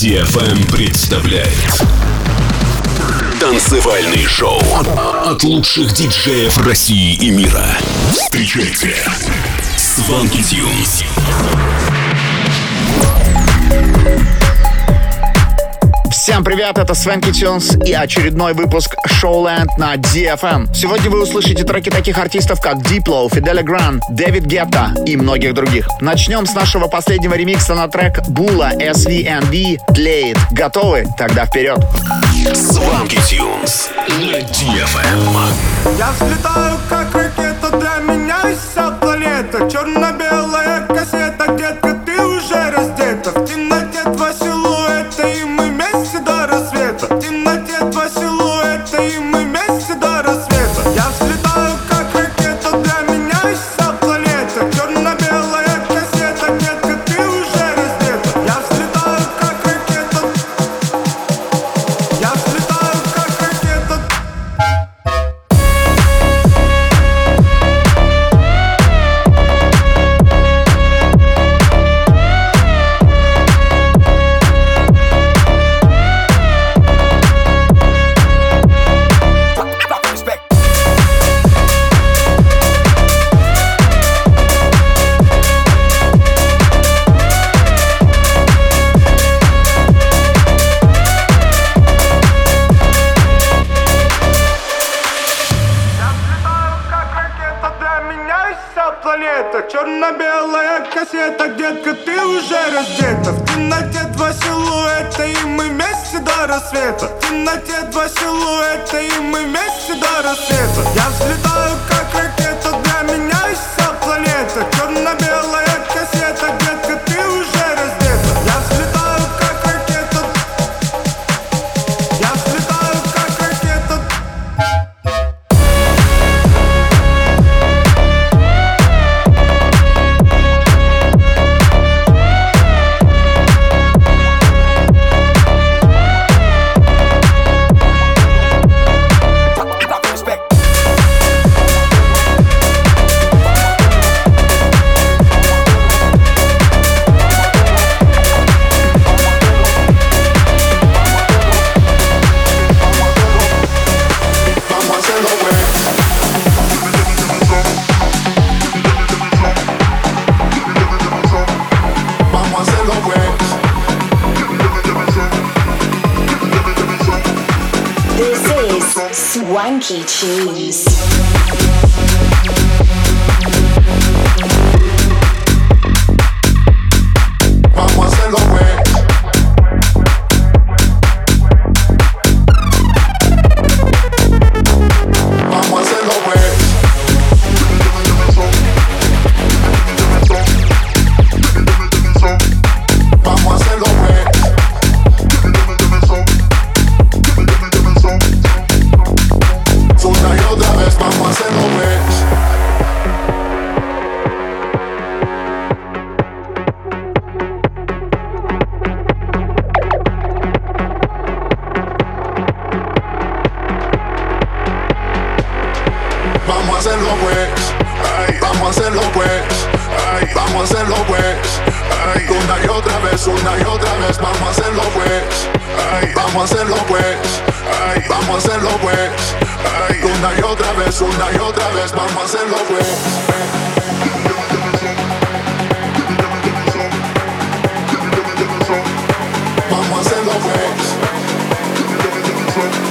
DFM представляет Танцевальный шоу от лучших диджеев России и мира. Встречайте Сванки Тюнс. Всем привет, это Свенки Тюнс и очередной выпуск Showland на DFM. Сегодня вы услышите треки таких артистов, как Diplo, Фиделя Гран, Дэвид Гетта и многих других. Начнем с нашего последнего ремикса на трек Була SVNV Glade. Готовы? Тогда вперед! Сванки Тюнс на DFM. Я взлетаю, как ракета, для меня вся планета Черно-белая Я взлетаю, как vamos a hacerlo pues, ay, vamos a hacerlo pues, ay, una y otra vez, una y otra vez, vamos a hacerlo. Vamos a hacerlo pues. Vamos a hacerlo pues.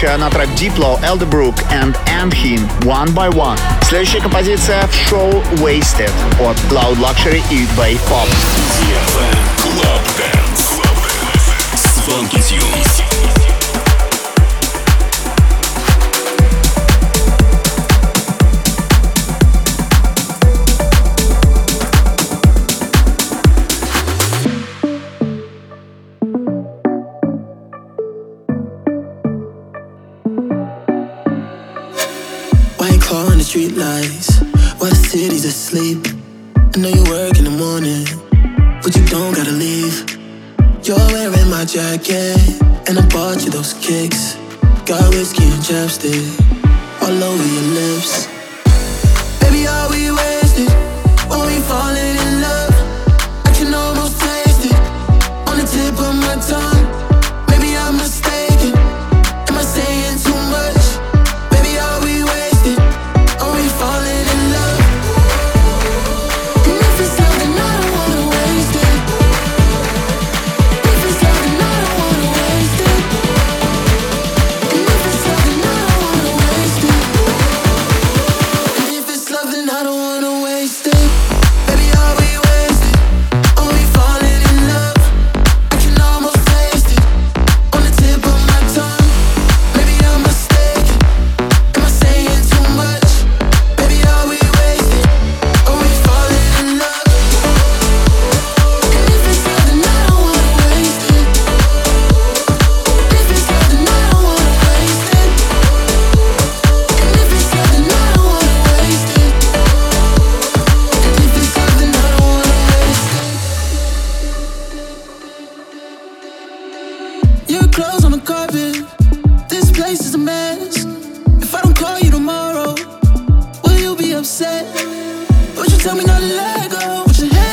передача на трек Diplo, Elderbrook and Anthin One by One. Следующая композиция в шоу Wasted от Cloud Luxury и Bay Pop. Would you tell me not to let go? Would you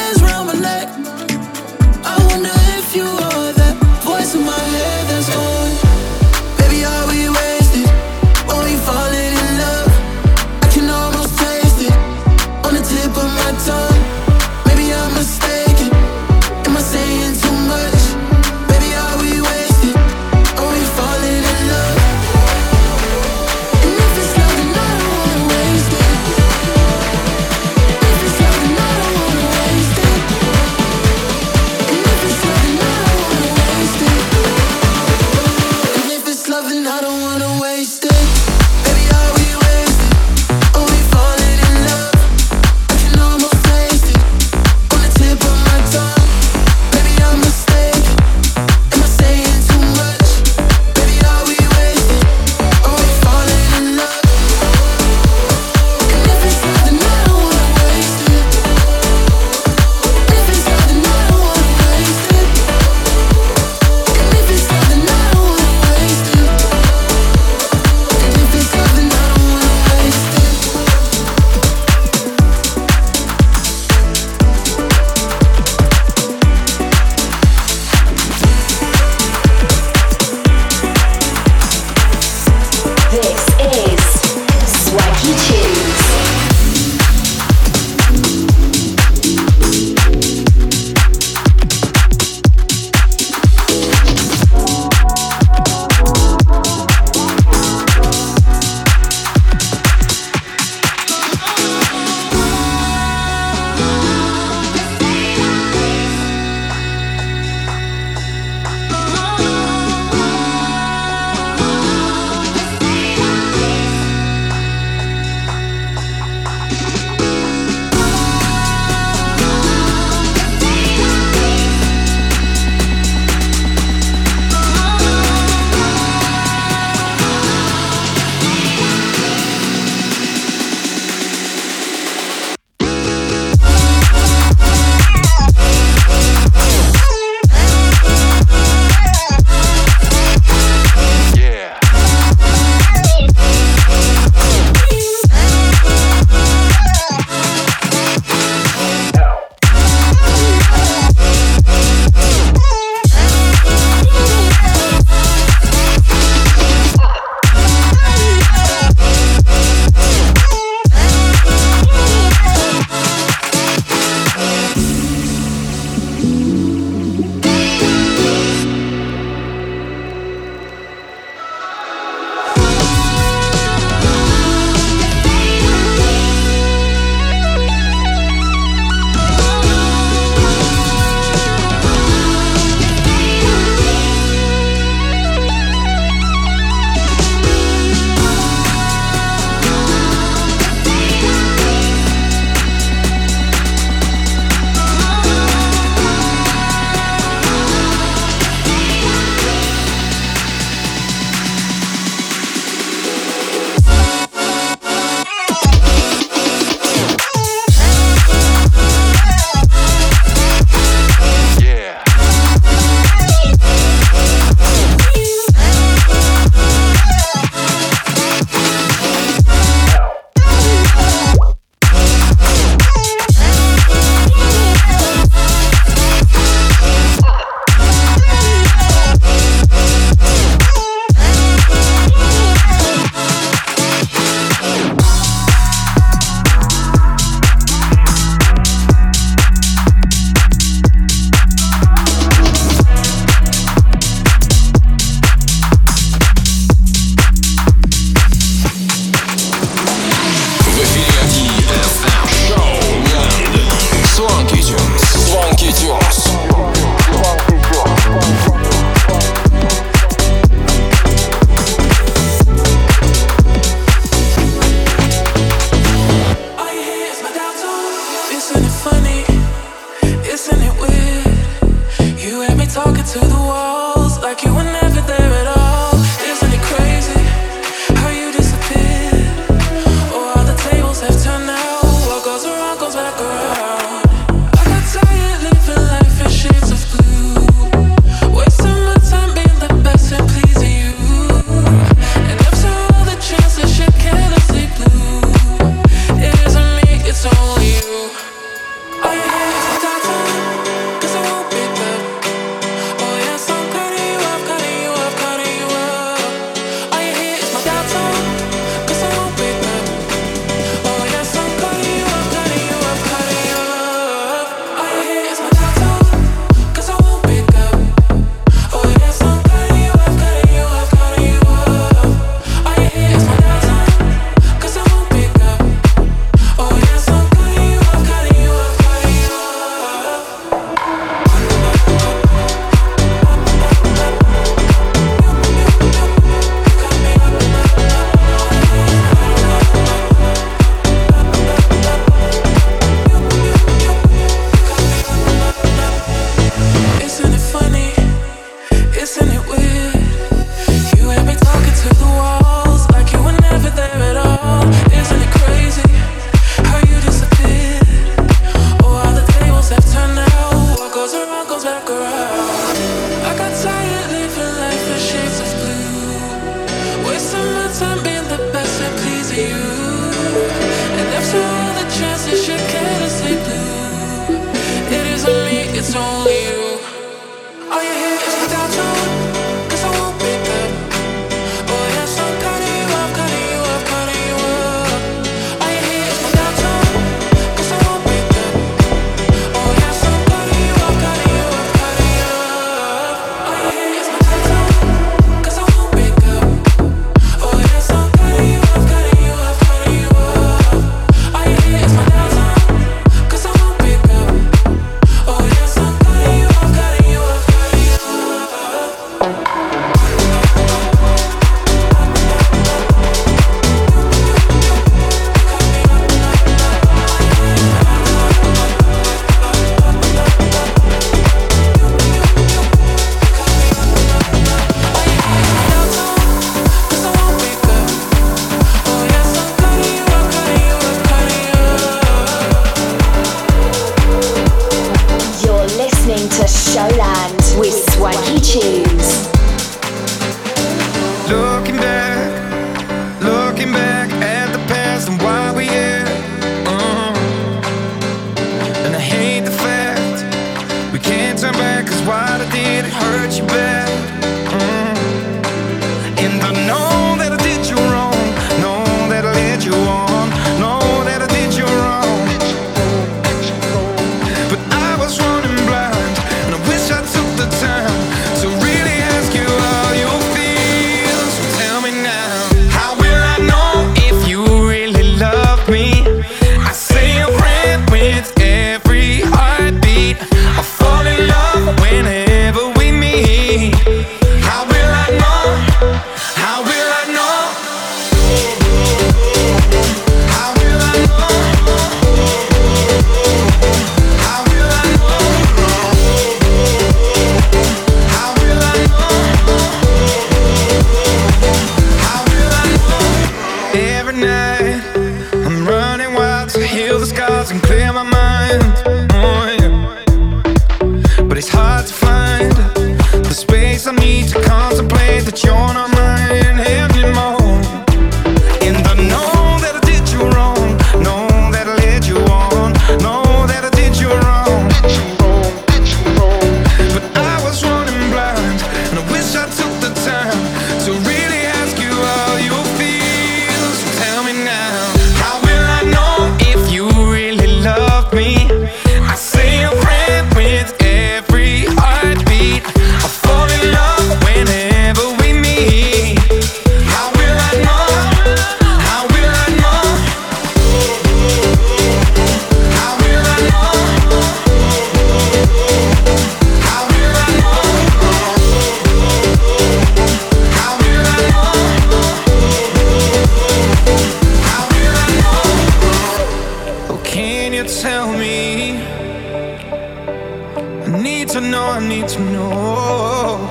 to know, I need to know.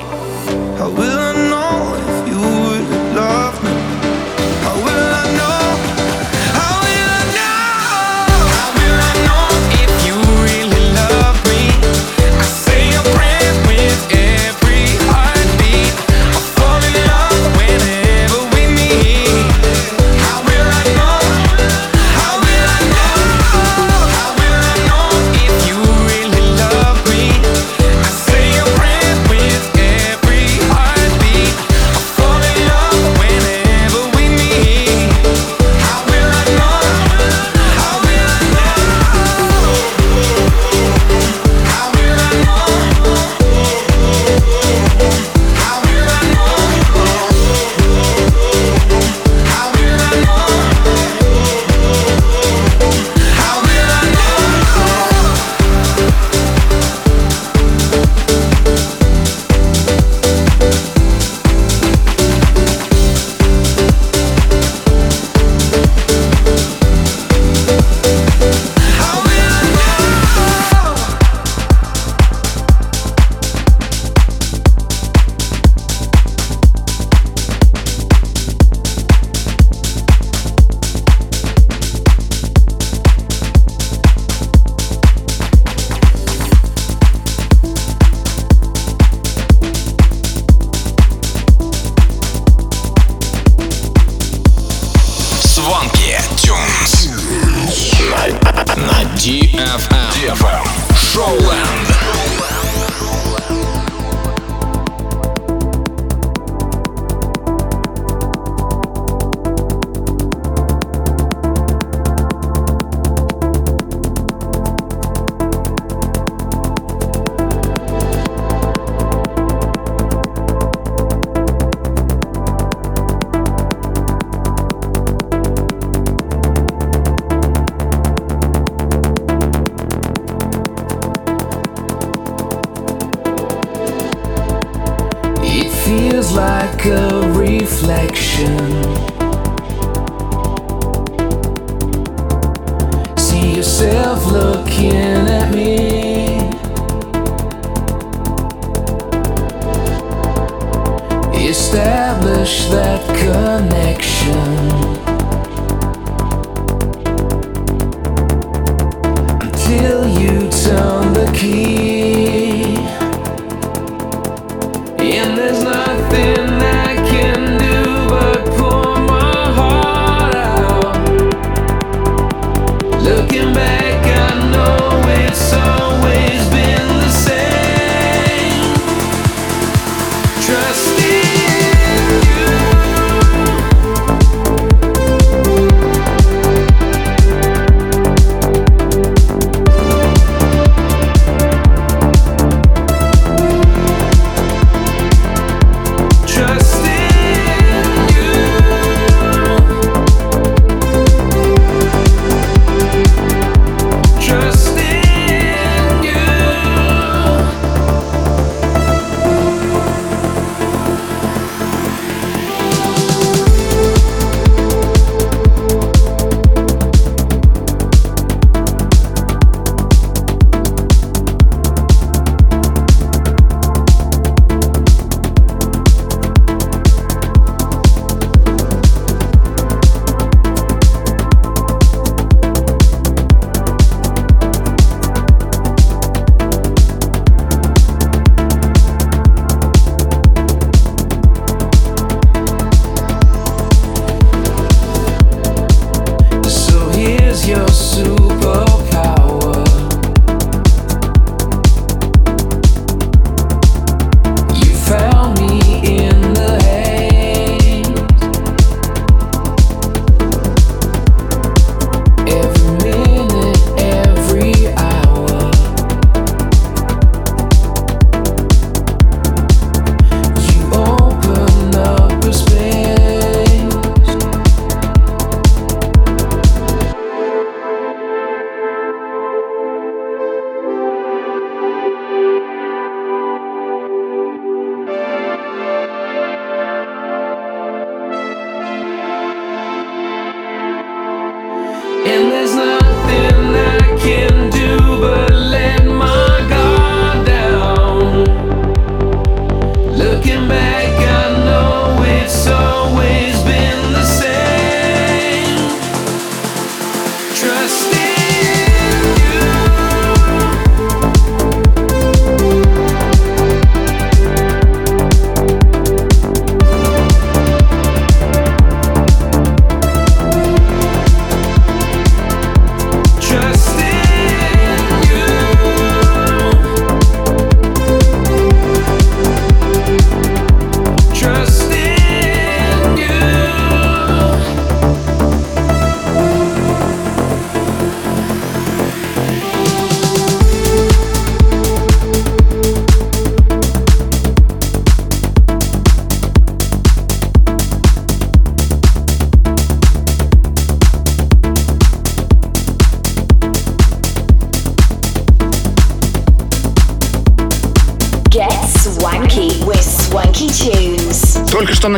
How will I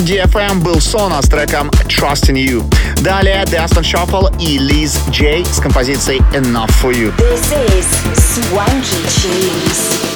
DFM был Sona с треком Trust in You. Далее Desmond Shuffle и Liz J с композицией Enough for You. This is Swanky Tunes.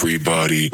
Everybody.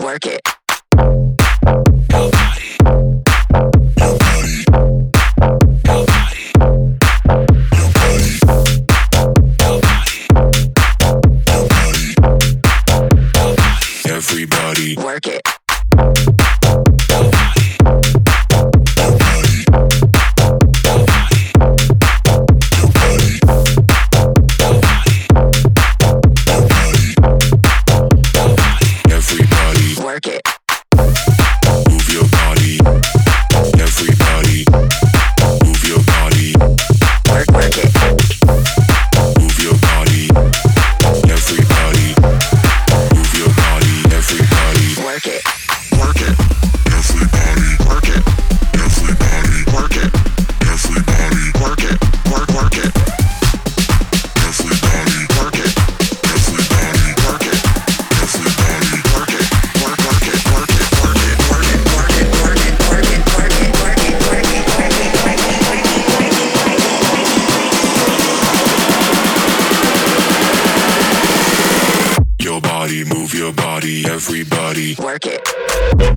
Body. Everybody. Work it.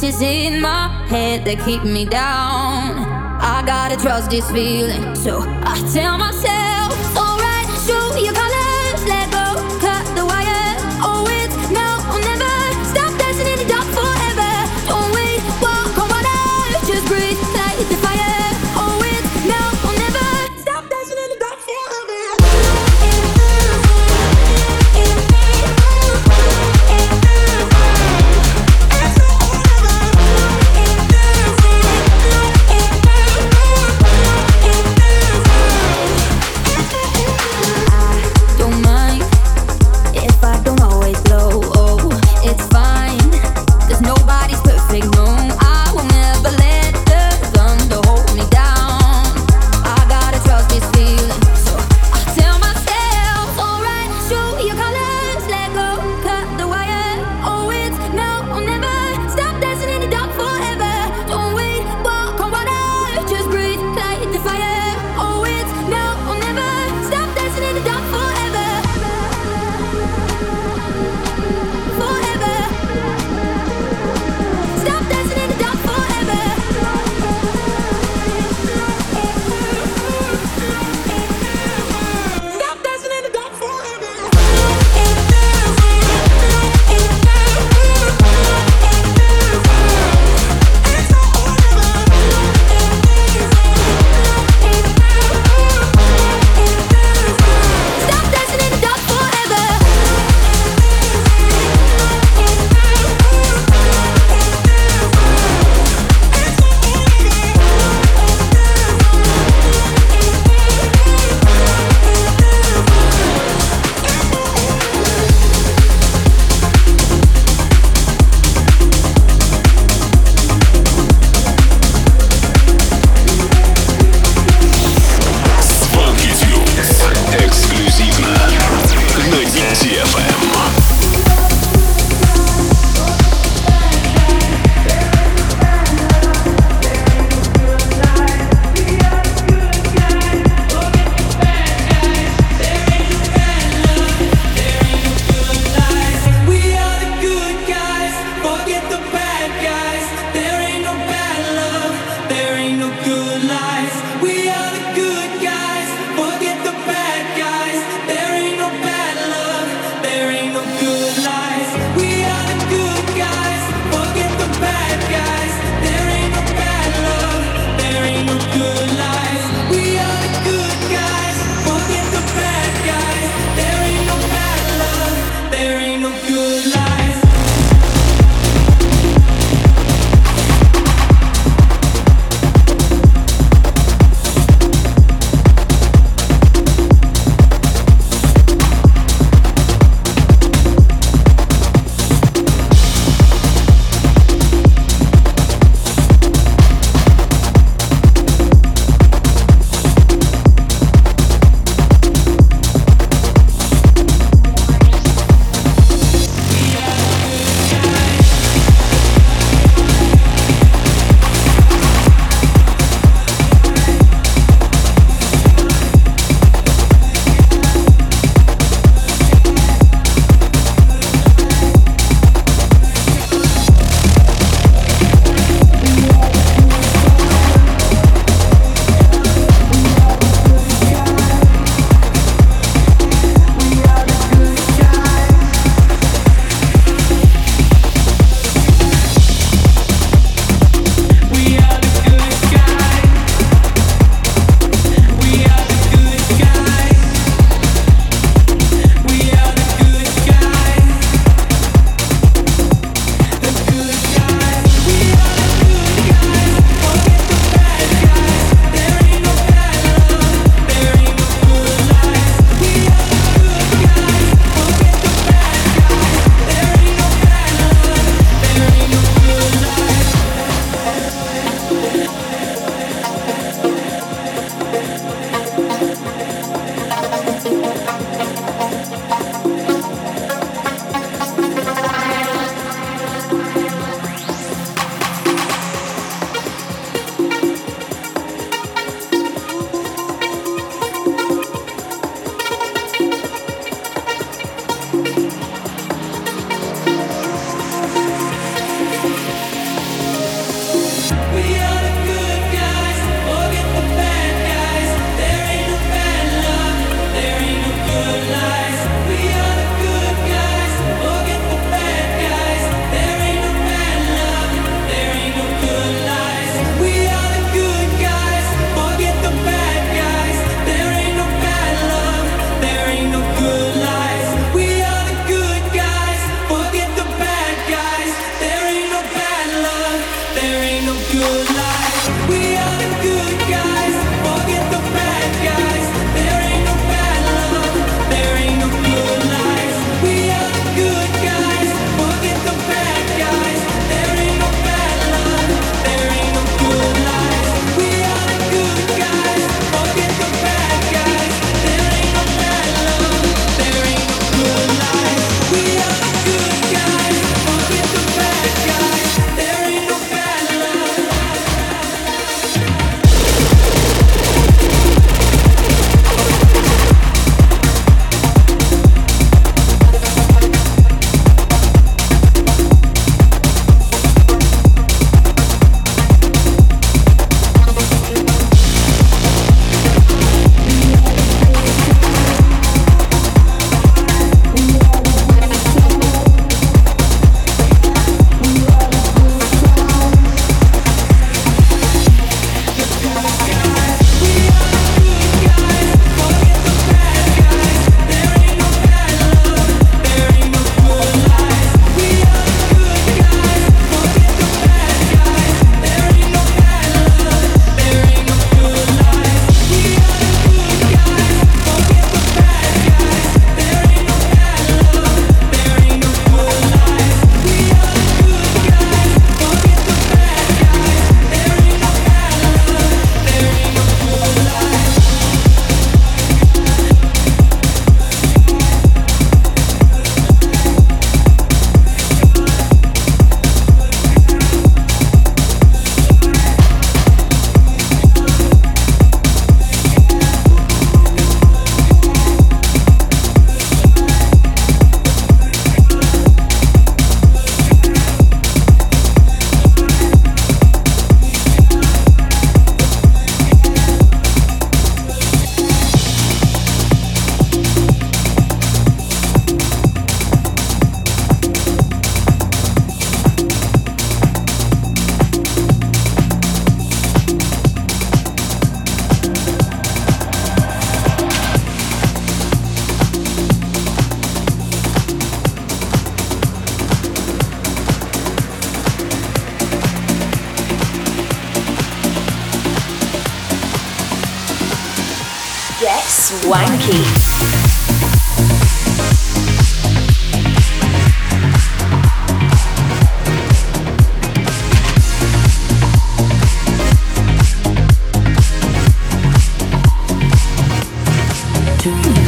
voices in my head that keep me down. I gotta trust this feeling, so I tell myself.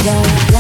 Yeah.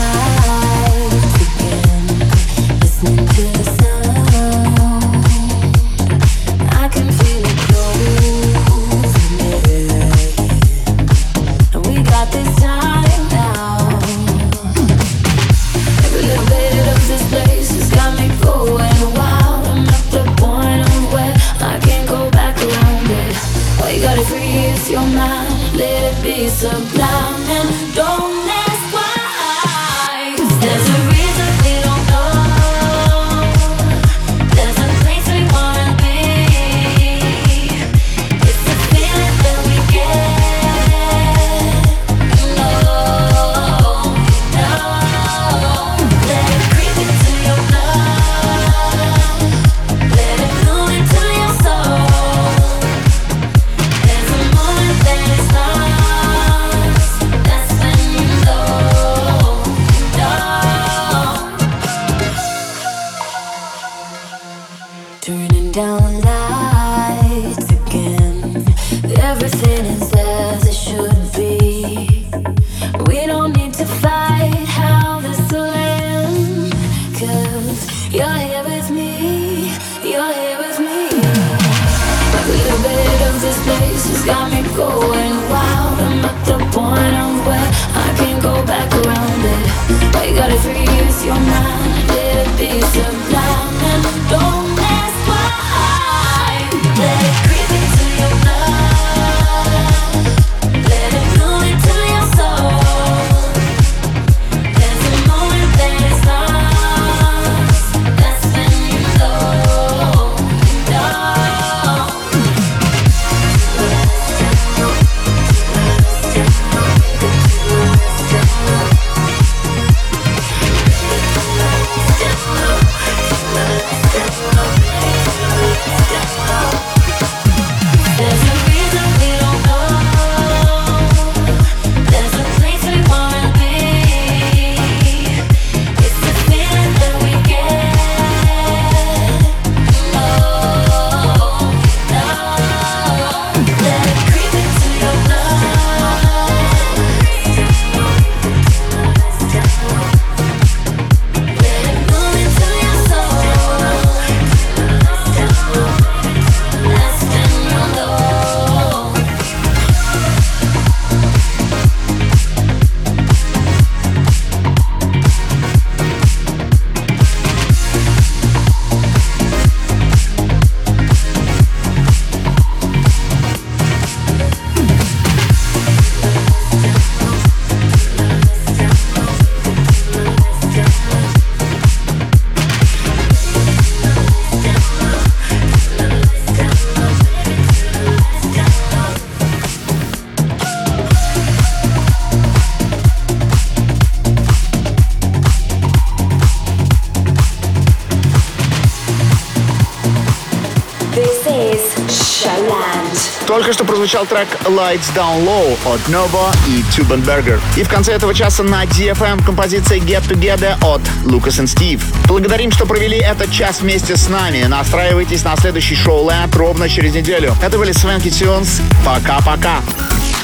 Прозвучал трек Lights Down Low от Novo и Tubenberger. И в конце этого часа на DFM композиция Get Together от Lucas and Steve. Благодарим, что провели этот час вместе с нами. Настраивайтесь на следующий шоу Land ровно через неделю. Это были Свенки Тюнс. Пока-пока.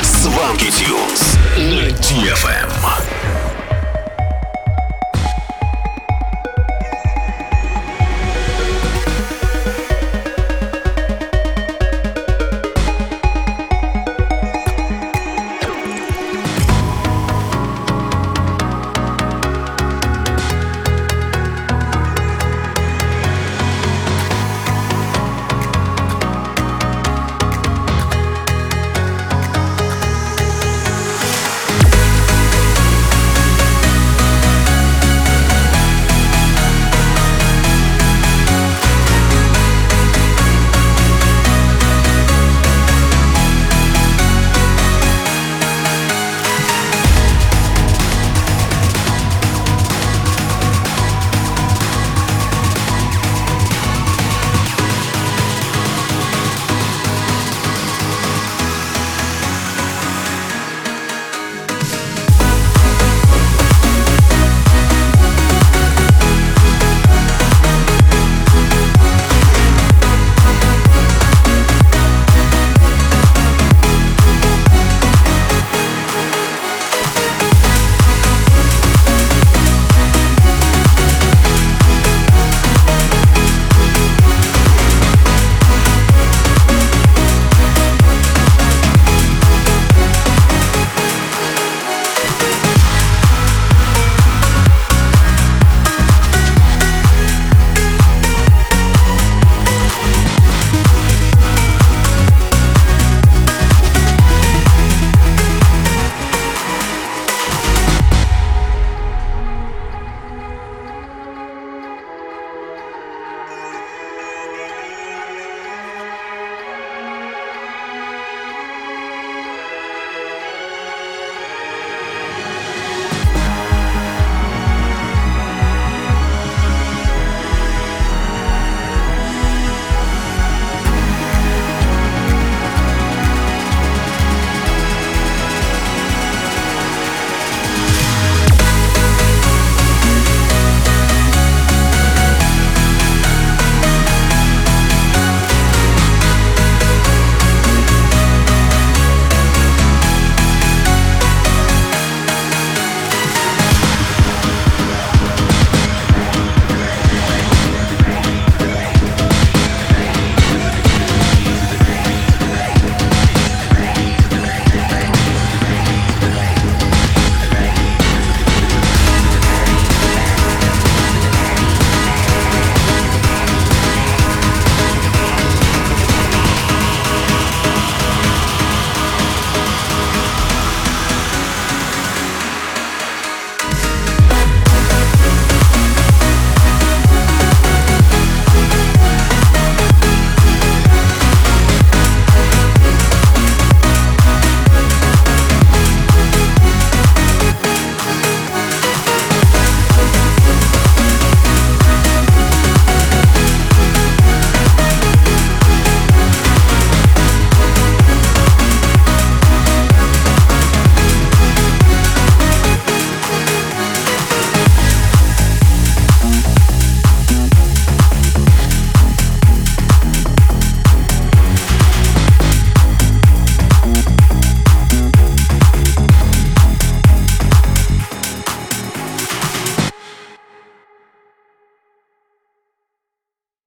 Свенки Тюнс на DFM.